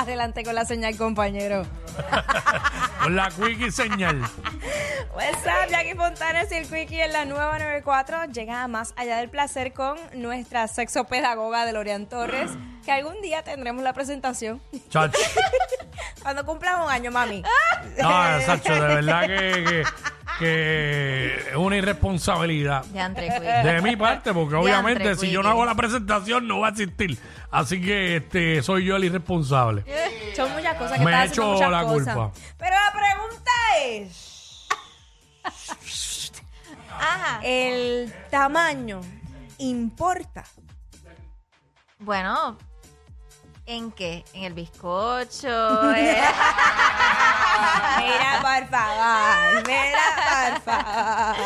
Adelante con la señal, compañero. Con la quickie señal. What's up, Jackie Fontanes y el Quickie en la nueva 94 llega a más allá del placer con nuestra sexopedagoga de Lorian Torres, que algún día tendremos la presentación. Chacho. Cuando cumplas un año, mami. No, Sacho, de verdad que, que, que es una irresponsabilidad. De mi parte, porque obviamente si yo no hago la presentación no va a existir. Así que este soy yo el irresponsable. Son muchas cosas que Me he hecho muchas la cosas. culpa. Pero la pregunta es, Ajá. ¿el tamaño importa? Bueno, ¿en qué? ¿En el bizcocho? Mira, por favor, mira, por favor.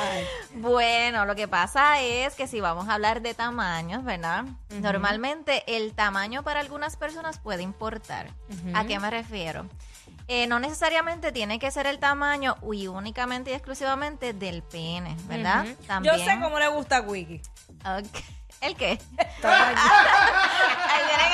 bueno, lo que pasa es que si vamos a hablar de tamaños, ¿verdad? Normalmente el tamaño para algunas personas puede importar. ¿A qué me refiero? Eh, no necesariamente tiene que ser el tamaño y únicamente y exclusivamente del pene, ¿verdad? Yo También. sé cómo le gusta a Wiki. ¿El qué? Vienen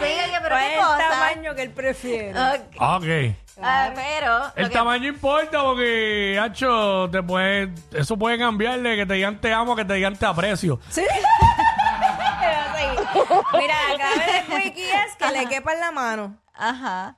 a- Sí, oye, pero ¿Cuál qué es el cosa. tamaño que él prefiere? Ok. Ok. Ah, pero lo El que- tamaño importa porque, hacho, te puede, eso puede cambiar de que te digan te amo que te digan te aprecio. Sí. Pero sí. Mira, la clave de Wiki es que le quepa en la mano. Ajá.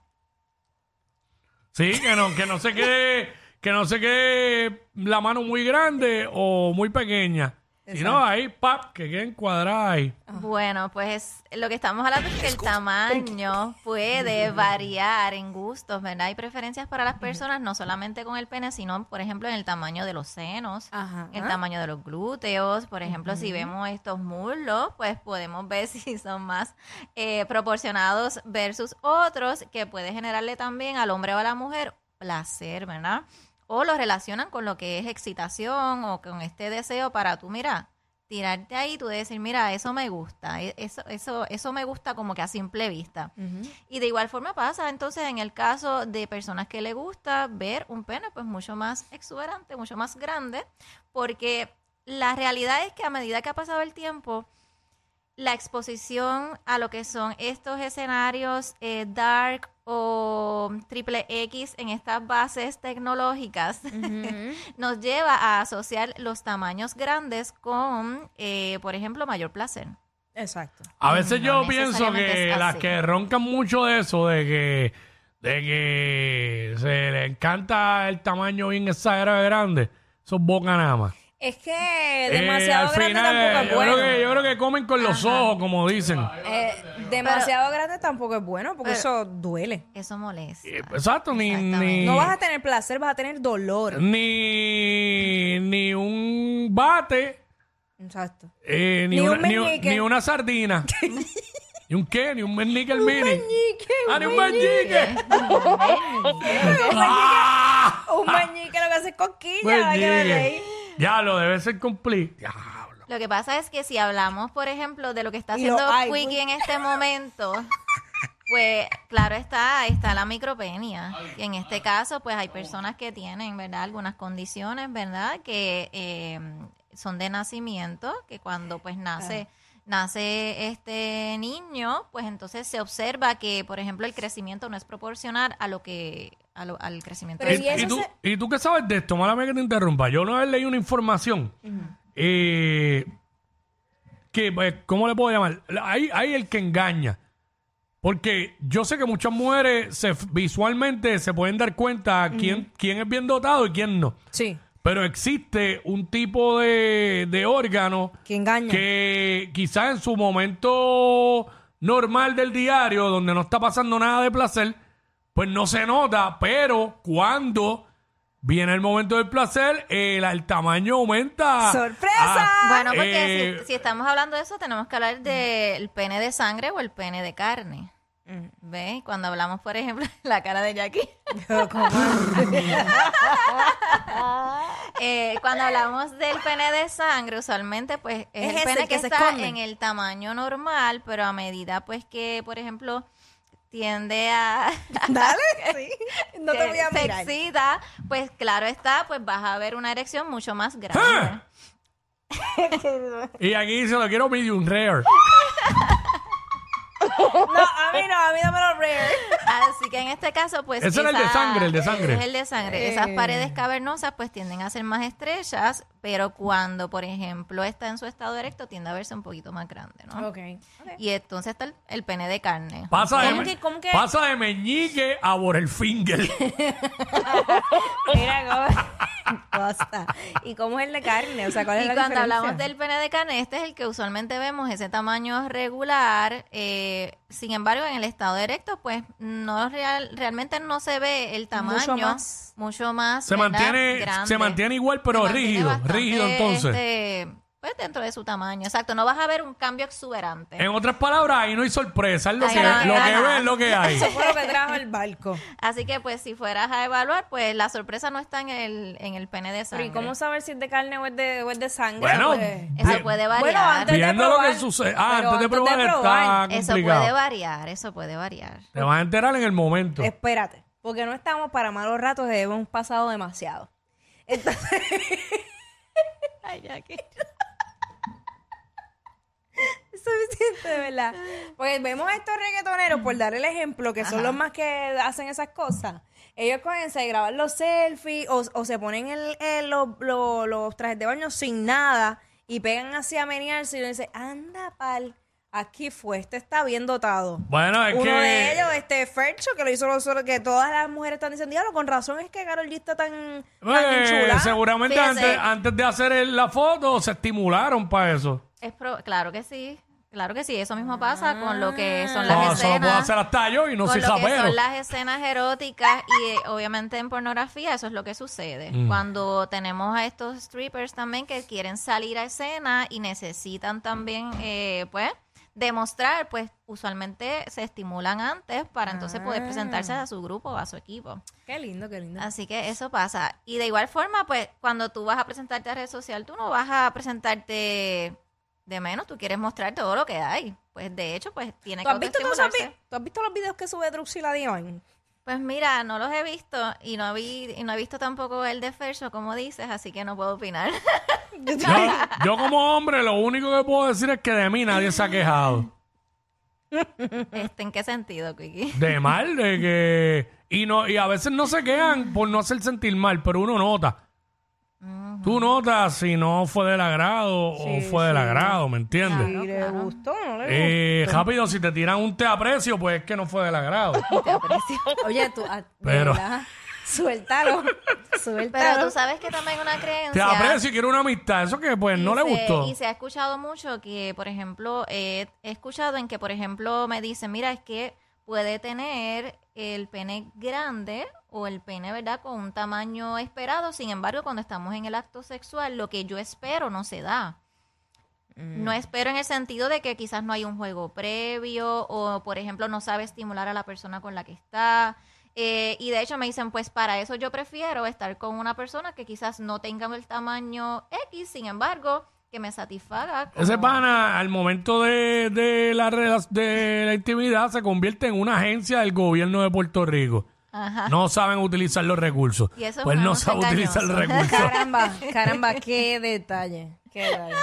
Sí, que no, que no se quede, que no se quede la mano muy grande o muy pequeña. Y no, ahí, pap, que queden cuadradas ahí. Bueno, pues lo que estamos hablando es que el tamaño puede variar en gustos, ¿verdad? Hay preferencias para las personas, no solamente con el pene, sino, por ejemplo, en el tamaño de los senos, Ajá. el tamaño de los glúteos. Por ejemplo, si vemos estos muslos, pues podemos ver si son más eh, proporcionados versus otros, que puede generarle también al hombre o a la mujer placer, ¿verdad? O lo relacionan con lo que es excitación o con este deseo para tú, mira, tirarte ahí, tú decir, mira, eso me gusta, e- eso, eso, eso me gusta como que a simple vista. Y de igual forma pasa entonces en el caso de personas que le gusta ver un pene pues mucho más exuberante, mucho más grande, porque la realidad es que a medida que ha pasado el tiempo, la exposición a lo que son estos escenarios eh, dark o triple X en estas bases tecnológicas nos lleva a asociar los tamaños grandes con, eh, por ejemplo, mayor placer. Exacto. A veces No yo pienso que las que roncan mucho de eso, de que, de que se le encanta el tamaño bien exagerado de grande, son boca nada más. Es que Eh, demasiado al grande final, tampoco es yo, bueno. creo que, yo creo que comen con los ojos, como dicen. Eh, demasiado grande tampoco es bueno porque eso duele. Eso molesta. Eh, Exacto, ni, Exactamente. No vas a tener placer, vas a tener dolor. ni, ni un bate, Exacto. eh, ni, Ni una, un ni, meñique. ni una sardina. ¿Y un qué? Ni un meñique el mini. Meñique, Ah, un ni un meñique. meñique. ¡Ah! Un meñique lo que hace es que Meñique. Ya, lo debe ser. Diablo. Lo que pasa es que si hablamos, por ejemplo, de lo que está Y lo haciendo hay, Quickie en este momento, pues claro está, está la micropenia. Y en este caso, pues hay personas que tienen, ¿verdad? Algunas condiciones, ¿verdad? Que eh, son de nacimiento, que cuando pues nace... Nace este niño, pues entonces se observa que, por ejemplo, el crecimiento no es proporcional a lo que a lo- al crecimiento Pero ¿Y, y eso tú, se- ¿Y tú qué sabes de esto? Mala mía que te interrumpa. Yo una vez leí una información eh, que, pues, ¿cómo le puedo llamar? Hay, hay el que engaña. Porque yo sé que muchas mujeres se, visualmente se pueden dar cuenta quién, quién es bien dotado y quién no. Sí. Pero existe un tipo de, de órgano Que engaña. que quizás en su momento normal del diario, donde no está pasando nada de placer, pues no se nota, pero cuando viene el momento del placer, el, el tamaño aumenta. ¡Sorpresa! Ah, Bueno, porque Eh, si, si estamos hablando de eso, tenemos que hablar del pene de sangre o el pene de carne. ¿Ves? Cuando hablamos, por ejemplo, la cara de Jackie. Eh, cuando hablamos del pene de sangre, usualmente, pues es, Es el pene que que, se está esconde. en el tamaño normal, pero a medida, pues, que, por ejemplo, tiende a... Dale, sí. No te se- voy a se mirar. excita, pues claro está, pues vas a ver una erección mucho más grande. ¡Ah! Y aquí dice, lo quiero medium rare. No, a mí no, a mí dámelo rare. Así que en este caso, pues. Ese era el de sangre, el de sangre. Es el de sangre. Esas Eh. paredes cavernosas, pues tienden a ser más estrechas, pero cuando, por ejemplo, está en su estado erecto, tiende a verse un poquito más grande, ¿no? Ok. Y entonces está el, el pene de carne. Pasa de, ¿Cómo que- cómo que- pasa de meñique a Borelfinger. Mira cómo. Basta. ¿Y cómo es el de carne? O sea, ¿cuál es Y la cuando diferencia? hablamos del pene de carne, este es el que usualmente vemos, ese tamaño regular. eh, sin embargo, en el estado erecto, pues no real, realmente no se ve el tamaño. Mucho más. mucho más, Se ¿verdad? mantiene, Grande. se mantiene igual, pero Se mantiene rígido. Rígido entonces. este, pues dentro de su tamaño, exacto. No vas a ver un cambio exuberante. En otras palabras, ahí no hay sorpresa. Es lo que, no, lo que ves es lo que hay. Eso fue lo que trajo el barco. Así que, pues, si fueras a evaluar, pues la sorpresa no está en el, en el pene de sangre. ¿y cómo saber si es de carne o es de, o es de sangre? Bueno, Pues, Eso Bien. puede variar. Bueno, antes de Viendo lo que probar, sucede. Ah, pero antes de probar, está eso complicado. puede variar, eso puede variar. Te vas a enterar en el momento. Espérate, porque no estamos para malos ratos, hemos pasado demasiado. Entonces, Ay, Jackie. es suficiente, de verdad. Porque vemos a estos reggaetoneros, por dar el ejemplo, que son los más que hacen esas cosas. Ellos cogen, se graban los selfies o, o se ponen el, el- los, los- los trajes de baño sin nada y pegan así a menearse y uno dice, anda pal, aquí fue, este está bien dotado. Bueno, es Uno que. de ellos, este Fercho, que lo hizo nosotros, que todas las mujeres están diciendo, diablo, con razón es que Carol G está tan, tan eh, chula. seguramente Fíjese. antes, antes de hacer el- la foto se estimularon para eso. Es pro- claro que sí, claro que sí. Eso mismo pasa con lo que son las No, eso lo puedo escenas. hacer hasta yo y no con soy lo que son las escenas eróticas y eh, obviamente en pornografía eso es lo que sucede. Mm. Cuando tenemos a estos strippers también que quieren salir a escena y necesitan también, eh, pues, demostrar, pues, usualmente se estimulan antes para entonces poder presentarse Ah. a su grupo o a su equipo. Qué lindo, qué lindo. Así que eso pasa. Y de igual forma, pues, cuando tú vas a presentarte a red social, tú no vas a presentarte de menos, tú quieres mostrar todo lo que hay. Pues, de hecho, pues, tiene ¿Tú que has, visto todos esos autoestimularse. vi- ¿Tú has visto los videos que sube Druxila Divine? Pues mira, no los he visto y no, vi, y no he visto tampoco el de Fercho, como dices, así que no puedo opinar. Yo, yo como hombre lo único que puedo decir es que de mí nadie se ha quejado. este, ¿En qué sentido, Quiki? De mal, de que... Y, no, y a veces no se quejan por no hacer sentir mal, pero uno nota. Tú notas si no fue del agrado o Sí, fue del sí. agrado, ¿me entiendes? ¿Y le gustó no le Eh, rápido, si te tiran un te aprecio, pues es que no fue del agrado. Te aprecio. gustó? Oye, tú, ah, de Pero- verdad, suéltalo, Pero suéltalo. tú sabes que también una creencia... Te aprecio y quiero una amistad. Eso que pues no Y le se- gustó. Y se ha escuchado mucho que, por ejemplo, eh, he escuchado en que, por ejemplo, me dicen, mira, es que puede tener el pene grande o el pene, ¿verdad?, con un tamaño esperado. Sin embargo, cuando estamos en el acto sexual, lo que yo espero no se da. No espero en el sentido de que quizás no hay un juego previo o, por ejemplo, no sabe estimular a la persona con la que está. Eh, y de hecho me dicen, pues para eso yo prefiero estar con una persona que quizás no tenga el tamaño X, sin embargo, que me satisfaga. como- Ese pana, al momento de, de la, de la intimidad, se convierte en una agencia del gobierno de Puerto Rico. Ajá. No saben utilizar los recursos. Y eso es pues no anuncio sabe utilizar los recursos. Caramba, caramba, qué detalle, qué detalle.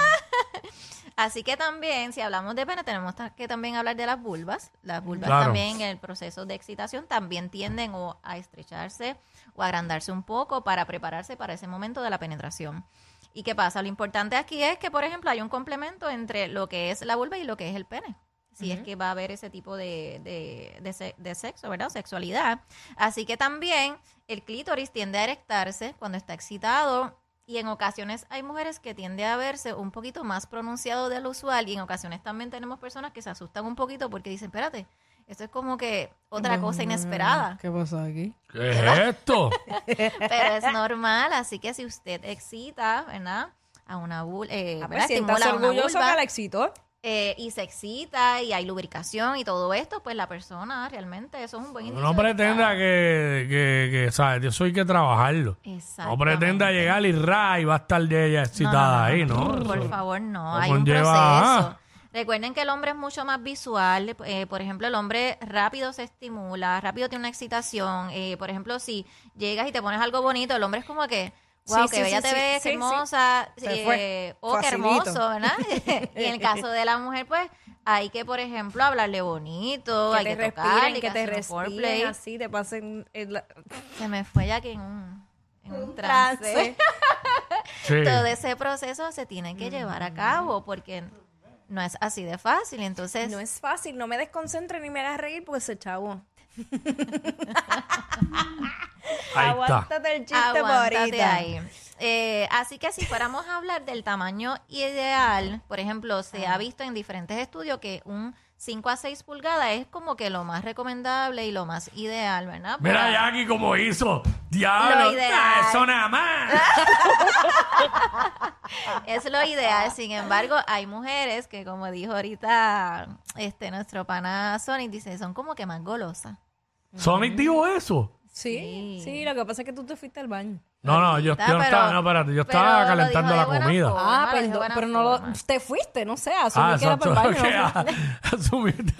Así que también, si hablamos de pene, tenemos que también hablar de las vulvas. Las vulvas Claro. también en el proceso de excitación también tienden o a estrecharse o a agrandarse un poco para prepararse para ese momento de la penetración. ¿Y qué pasa? Lo importante aquí es que, por ejemplo, hay un complemento entre lo que es la vulva y lo que es el pene. Si es que va a haber ese tipo de, de, de de sexo, ¿verdad? O sexualidad. Así que también el clítoris tiende a erectarse cuando está excitado y en ocasiones hay mujeres que tiende a verse un poquito más pronunciado de lo usual y en ocasiones también tenemos personas que se asustan un poquito porque dicen, espérate, esto es como que otra cosa inesperada. ¿Qué pasó aquí? ¿Qué es esto? Pero es normal, así que si usted excita, ¿verdad? A una vulva, eh, Ah, pues orgulloso vulva, que la excitó. Eh, y se excita y hay lubricación y todo esto, pues la persona realmente, eso es un buen indicio. No de pretenda que, que, que, ¿sabes? Eso hay que trabajarlo. está- No pretenda llegar y ra y va a estar de ella excitada ahí, ¿no? Por Eso- favor, no. Hay un proceso. Recuerden que el hombre es mucho más visual. eh, por ejemplo, el hombre rápido se estimula, rápido tiene una excitación. eh, por ejemplo, si llegas y te pones algo bonito, el hombre es como que, wow, Sí, que sí, bella sí, te ves, sí, qué sí. hermosa. Se eh, oh, qué hermoso, ¿verdad? y en el caso de la mujer, pues hay que, por ejemplo, hablarle bonito, Que hay te que tocarle, que te respiren así, te pasen el, Se me fue ya que en un, en un trance. trance. Sí. Todo ese proceso se tiene que llevar a cabo porque no es así de fácil. Entonces, No es fácil, no me desconcentre ni me hagas reír porque se chavo. Ahí. Aguántate el chiste por Aguántate ahorita. ahí. Eh, así que si fuéramos a hablar del tamaño ideal, por ejemplo, se ha visto en diferentes estudios que un 5 a 6 pulgadas es como que lo más recomendable y lo más ideal, ¿verdad? Mira Jackie como hizo. Diablo, Lo ideal. ah, eso nada más. Es lo ideal. Sin embargo, hay mujeres que, como dijo ahorita este nuestro pana Sonic, dice, son como que más golosas. Sonic dijo eso. Sí, Sí. sí, lo que pasa es que tú te fuiste al baño. No, no, yo, yo no Pero- estaba, no, espérate, yo pero estaba lo calentando dijo la de buena comida. forma. Ah, lo perdón, buena pero no lo, forma. te fuiste, no sé, asumí Ah, que era exacto. para el baño. que, ah, asumí-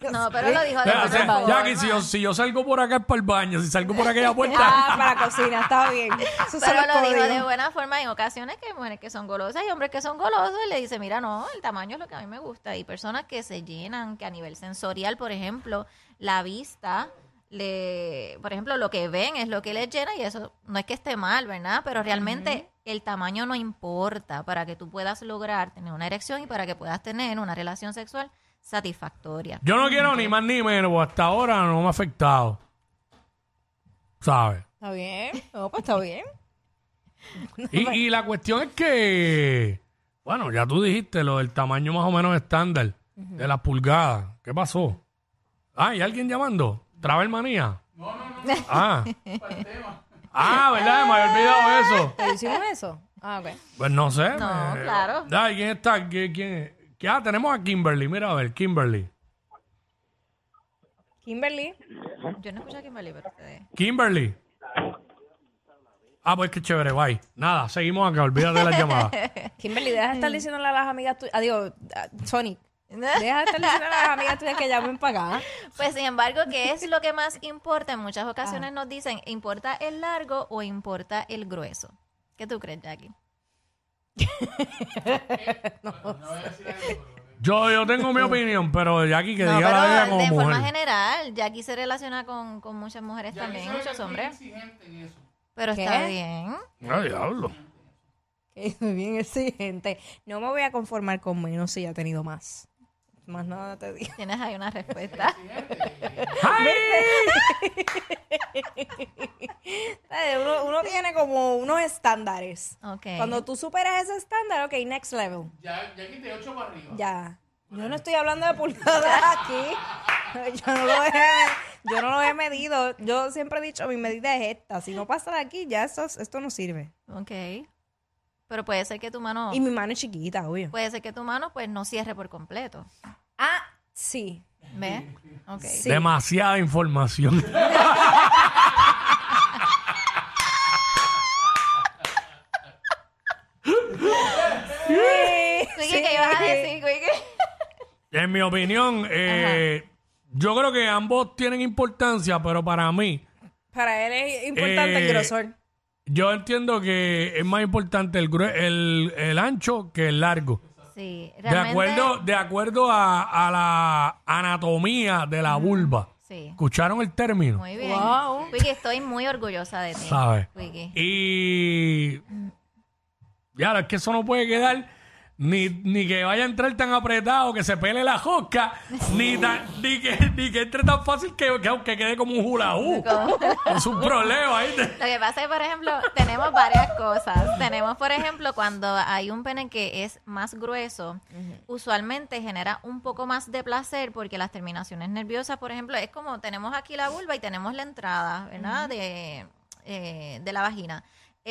No, pero lo dijo de buena o sea. Jackie, si yo, si yo salgo por acá es para el baño, si salgo por aquella puerta. Ah, para la cocina, está bien. Eso Pero lo dijo de buena forma. Hay ocasiones que hay mujeres que son golosas y hombres que son golosos y le dice, mira, no, el tamaño es lo que a mí me gusta. Y personas que se llenan, que a nivel sensorial, por ejemplo, la vista, le, por ejemplo, lo que ven es lo que les llena y eso no es que esté mal, ¿verdad? Pero realmente el tamaño no importa para que tú puedas lograr tener una erección y para que puedas tener una relación sexual satisfactoria. Yo no quiero ni más ni menos, porque hasta ahora no me ha afectado. ¿Sabes? Está bien, no, pues está bien. Y, y la cuestión es que, bueno, ya tú dijiste lo del tamaño más o menos estándar de las pulgadas. ¿Qué pasó? Ah, ¿y alguien llamando? ¿Travel manía? No, no, no. Ah. ah, ¿verdad? Me había olvidado eso. ¿Pero hicimos eso? Ah, ok. Pues no sé. No, me- claro. Ay, ¿Quién está? ¿Quién, quién es? ¿Qué? Ah, tenemos a Kimberly. Mira, a ver, Kimberly. Kimberly. Yo no escucho a Kimberly, pero ustedes... Kimberly. Ah, pues qué chévere, bye. Nada, seguimos acá, olvídate de las llamadas. Kimberly, deja de estar diciéndole a las amigas tuyas. Adiós, Sonic. Deja de estar diciendo a las amigas tuyas que llamen para acá. Pues sin embargo, ¿qué es lo que más importa? En muchas ocasiones nos dicen, ¿importa el largo o importa el grueso? ¿Qué tú crees, Jackie? Yo, yo tengo mi opinión, pero Jackie que no, diga la pero como de forma general, Jackie se relaciona con, con muchas mujeres también, muchos hombres. Pero ¿Qué? está bien. Ay, diablo. Que soy bien exigente. No me voy a conformar con menos si ya he tenido más. Más nada te digo. Tienes ahí una respuesta. ¡Ay! Eh, Uno, uno tiene como unos estándares. Ok. Cuando tú superas ese estándar, ok, next level. Ya, ya quité 8 para arriba. Ya. Yo no estoy hablando de pulgadas aquí. Yo no, lo he, yo no lo he medido. Yo siempre he dicho, mi medida es esta. Si no pasa de aquí, ya esto, esto no sirve. Ok. Pero puede ser que tu mano, Y mi mano es chiquita, obvio. puede ser que tu mano pues no cierre por completo. Ah, sí. ¿Ves? Ok. Sí. Demasiada información. Quickie, ¿qué ibas a decir, Quickie? en mi opinión, eh, yo creo que ambos tienen importancia, pero para mí, Para él es importante Eh, el grosor. yo entiendo que es más importante el, grue- el, el ancho que el largo. Sí, De realmente. acuerdo, de acuerdo a, a la anatomía de la vulva. Sí. ¿Escucharon el término? Muy bien. Wow. Quickie, estoy muy orgullosa de ti. ¿Sabes? Quickie. Y. Ya, es que eso no puede quedar ni, ni que vaya a entrar tan apretado que se pele la josca, ni, tan- ni, que, ni que entre tan fácil que, que, que quede como un hula hoop. Es un problema, ¿viste? Lo que pasa es, por ejemplo, tenemos varias cosas. Tenemos, por ejemplo, cuando hay un pene que es más grueso, usualmente genera un poco más de placer porque las terminaciones nerviosas, por ejemplo, es como tenemos aquí la vulva y tenemos la entrada, ¿verdad? de, eh, de la vagina.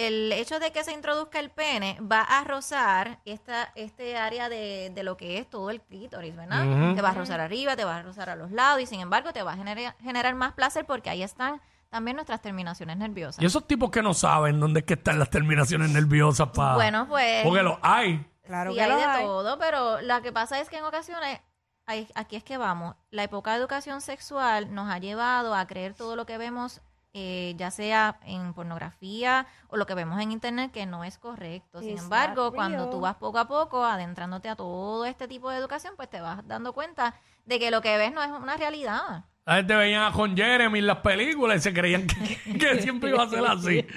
El hecho de que se introduzca el pene va a rozar esta, este área de, de lo que es todo el clítoris, ¿verdad? Te va a rozar arriba, te va a rozar a los lados y sin embargo te va a generar, generar más placer porque ahí están también nuestras terminaciones nerviosas. Y esos tipos que no saben dónde es que están las terminaciones nerviosas para. Bueno, pues Porque los hay. Claro sí que hay los de hay. todo, pero lo que pasa es que en ocasiones, ahí- aquí es que vamos, la época de educación sexual nos ha llevado a creer todo lo que vemos eh, ya sea en pornografía o lo que vemos en internet, que no es correcto. Sin embargo, cuando tú vas poco a poco adentrándote a todo este tipo de educación, pues te vas dando cuenta de que lo que ves no es una realidad. La gente veía con Jeremy en las películas y se creían que, que siempre iba a ser así.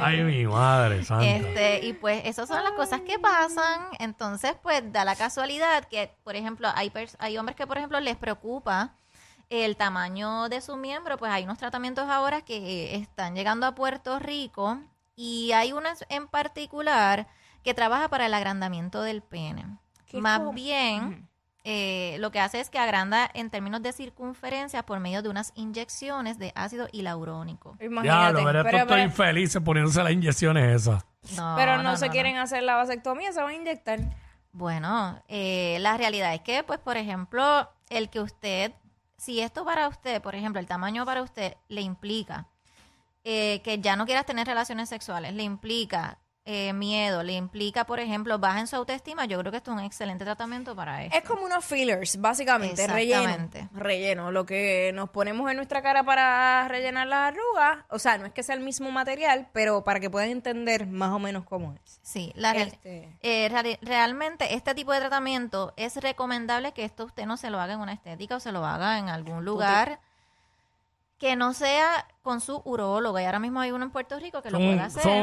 Ay, mi madre santa. Este, y pues esas son las cosas que pasan. Entonces, pues da la casualidad que, por ejemplo, hay, pers- hay hombres que, por ejemplo, les preocupa el tamaño de su miembro. Pues hay unos tratamientos ahora que están llegando a Puerto Rico y hay uno en particular que trabaja para el agrandamiento del pene. ¿Qué Más bien, eh, lo que hace es que agranda en términos de circunferencia por medio de unas inyecciones de ácido hialurónico. Ya, Imagínate. lo veré pero, estos pero, infelices poniéndose las inyecciones esas. No, pero no, se quieren hacer la vasectomía, se van a inyectar. Bueno, eh, la realidad es que, pues, por ejemplo, el que usted, si esto para usted, por ejemplo, el tamaño para usted le implica eh, que ya no quieras tener relaciones sexuales, le implica eh, miedo, le implica, por ejemplo, baja en su autoestima, yo creo que esto es un excelente tratamiento para eso. Es como unos fillers, básicamente, relleno. Exactamente. Relleno, lo que nos ponemos en nuestra cara para rellenar las arrugas. O sea, no es que sea el mismo material, pero para que puedan entender más o menos cómo es. Sí, la Este- eh, realmente este tipo de tratamiento es recomendable que esto usted no se lo haga en una estética o se lo haga en algún lugar que no sea con su urólogo. Y ahora mismo hay uno en Puerto Rico que lo puede hacer. son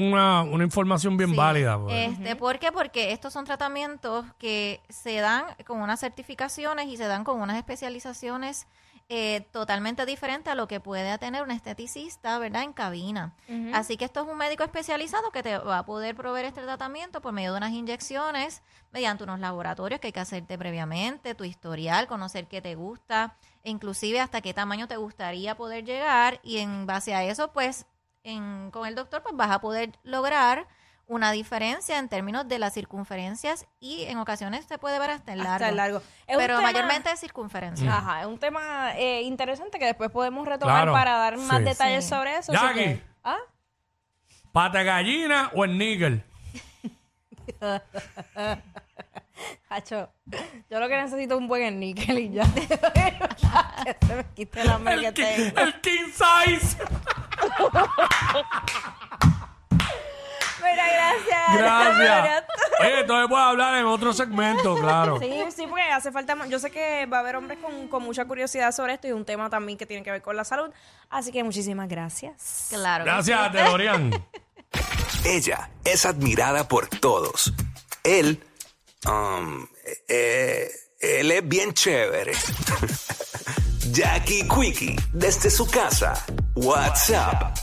una, una información bien Sí. válida. pues. Este, ¿Por qué? Porque estos son tratamientos que se dan con unas certificaciones y se dan con unas especializaciones eh, totalmente diferentes a lo que puede tener un esteticista, ¿verdad? En cabina. Así que esto es un médico especializado que te va a poder proveer este tratamiento por medio de unas inyecciones, mediante unos laboratorios que hay que hacerte previamente, tu historial, conocer qué te gusta, e inclusive hasta qué tamaño te gustaría poder llegar y en base a eso, pues, en, con el doctor, pues vas a poder lograr una diferencia en términos de las circunferencias y en ocasiones se puede ver hasta el largo. Hasta el largo. Es un Pero tema- mayormente es circunferencia. Ajá, es un tema eh, interesante que después podemos retomar Claro, para dar más sí. detalles Sí. sobre eso. Jackie. que- ¿Ah? ¿Pata gallina o el níquel? Hacho, yo lo que necesito es un buen níquel y ya. que se me quite la El, el king size. Mira, gracias. Gracias. Oye, entonces puedes hablar en otro segmento, claro. Sí, sí, porque hace falta. Yo sé que va a haber hombres con, con mucha curiosidad sobre esto y un tema también que tiene que ver con la salud. Así que muchísimas gracias. Claro. que sí. Gracias, DeLorean. Ella es admirada por todos. Él, um, eh, él es bien chévere. Jackie Quickie, desde su casa. WhatsApp